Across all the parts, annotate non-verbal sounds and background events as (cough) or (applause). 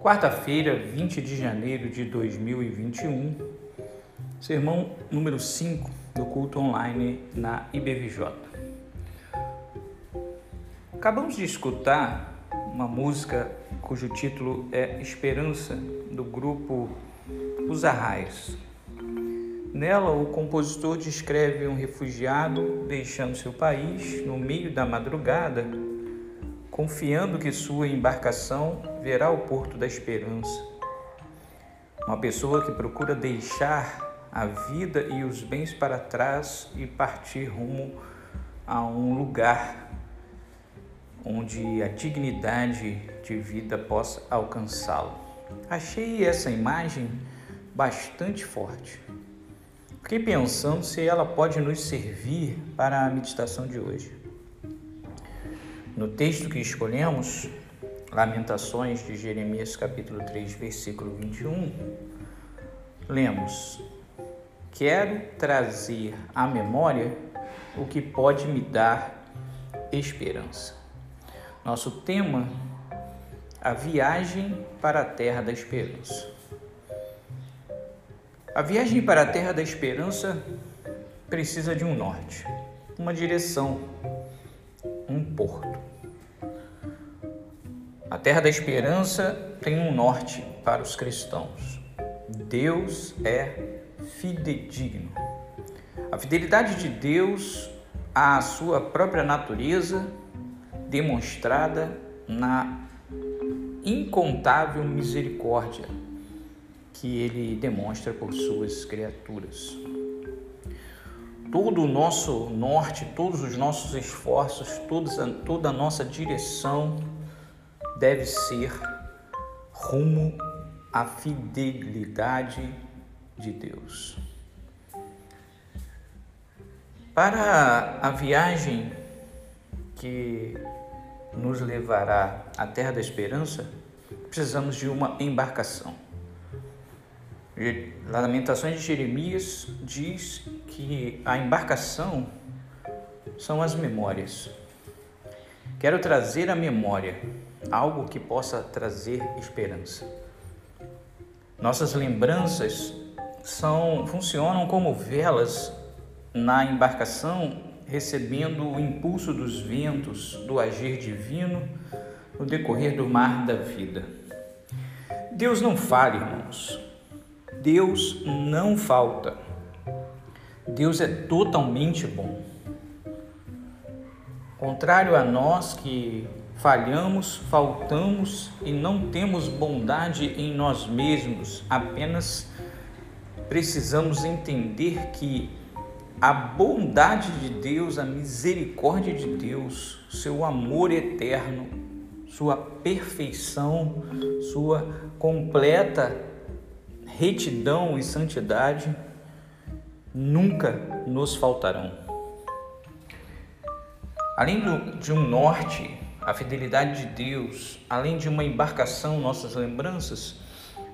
Quarta-feira, 20 de janeiro de 2021, sermão número 5 do culto online na IBVJ. Acabamos de escutar uma música cujo título é Esperança, do grupo Os Arraios. Nela, o compositor descreve um refugiado deixando seu país no meio da madrugada confiando que sua embarcação verá o porto da esperança. Uma pessoa que procura deixar a vida e os bens para trás e partir rumo a um lugar onde a dignidade de vida possa alcançá-lo. Achei essa imagem bastante forte. Fiquei pensando se ela pode nos servir para a meditação de hoje. No texto que escolhemos, Lamentações de Jeremias capítulo 3, versículo 21, lemos: Quero trazer à memória o que pode me dar esperança. Nosso tema, a viagem para a terra da esperança. A viagem para a terra da esperança precisa de um norte, uma direção, porto. A terra da esperança tem um norte para os cristãos. Deus é fidedigno. A fidelidade de Deus à sua própria natureza, demonstrada na incontável misericórdia que ele demonstra por suas criaturas. Todo o nosso norte, todos os nossos esforços, toda a nossa direção deve ser rumo à fidelidade de Deus. Para a viagem que nos levará à Terra da Esperança, precisamos de uma embarcação. Lamentações de Jeremias diz que a embarcação são as memórias. Quero trazer a memória algo que possa trazer esperança. Nossas lembranças são funcionam como velas na embarcação, recebendo o impulso dos ventos, do agir divino no decorrer do mar da vida. Deus não falha, irmãos. Deus não falta. Deus é totalmente bom. Contrário a nós que falhamos, faltamos e não temos bondade em nós mesmos, apenas precisamos entender que a bondade de Deus, a misericórdia de Deus, seu amor eterno, sua perfeição, sua completa retidão e santidade nunca nos faltarão. Além de um norte a fidelidade de Deus, além de uma embarcação, nossas lembranças,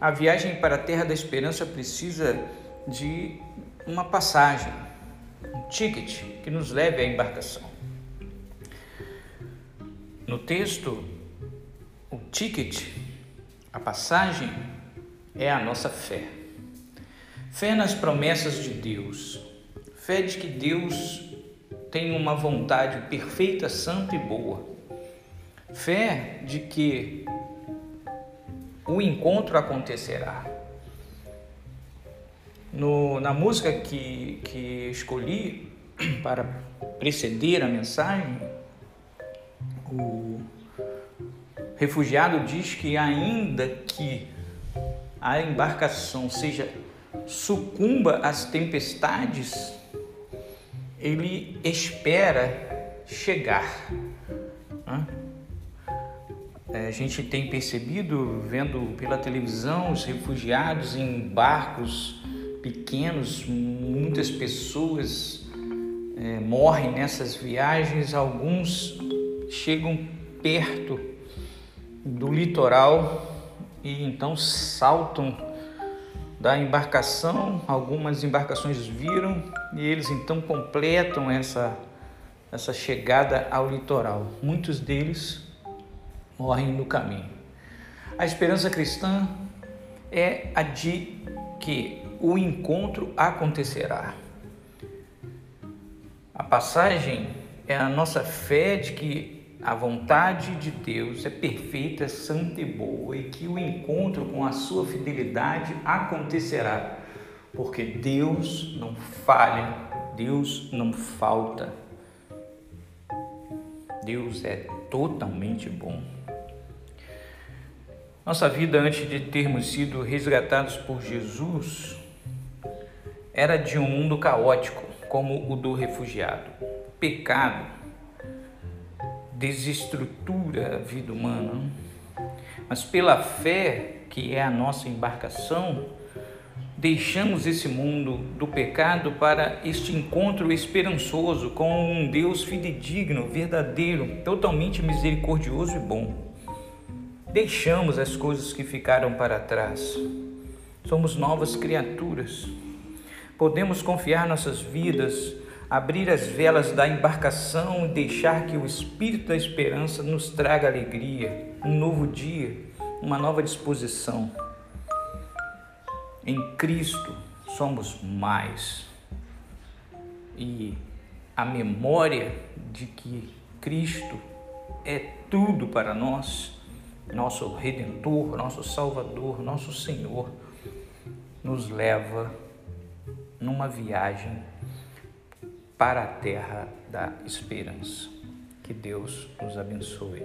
a viagem para a terra da esperança precisa de uma passagem, um ticket que nos leve à embarcação. No texto, o ticket, a passagem, é a nossa fé. Fé nas promessas de Deus. Fé de que Deus tem uma vontade perfeita, santa e boa Fé de que o encontro acontecerá. No, na música que, que escolhi (clears throat) para preceder a mensagem, o refugiado diz que, ainda que a embarcação seja sucumba às tempestades, ele espera chegar. Né? É, a gente tem percebido, vendo pela televisão, os refugiados em barcos pequenos, muitas pessoas é, morrem nessas viagens, alguns chegam perto do litoral e então saltam da embarcação, algumas embarcações viram e eles então completam essa, essa chegada ao litoral. Muitos deles morrem no caminho. A esperança cristã é a de que o encontro acontecerá. A passagem é a nossa fé de que a vontade de Deus é perfeita, santa e boa e que o encontro com a sua fidelidade acontecerá, porque Deus não falha, Deus não falta. Deus é totalmente bom. Nossa vida antes de termos sido resgatados por Jesus era de um mundo caótico, como o do refugiado. Pecado desestrutura a vida humana, mas pela fé, que é a nossa embarcação, deixamos esse mundo do pecado para este encontro esperançoso com um Deus fidedigno, verdadeiro, totalmente misericordioso e bom. Deixamos as coisas que ficaram para trás. Somos novas criaturas. Podemos confiar nossas vidas, abrir as velas da embarcação e deixar que o Espírito da esperança nos traga alegria, um novo dia, uma nova disposição. Em Cristo somos mais. E a memória de que Cristo é tudo para nós nosso Redentor, nosso Salvador, nosso Senhor, nos leva numa viagem para a terra da esperança. Que Deus nos abençoe.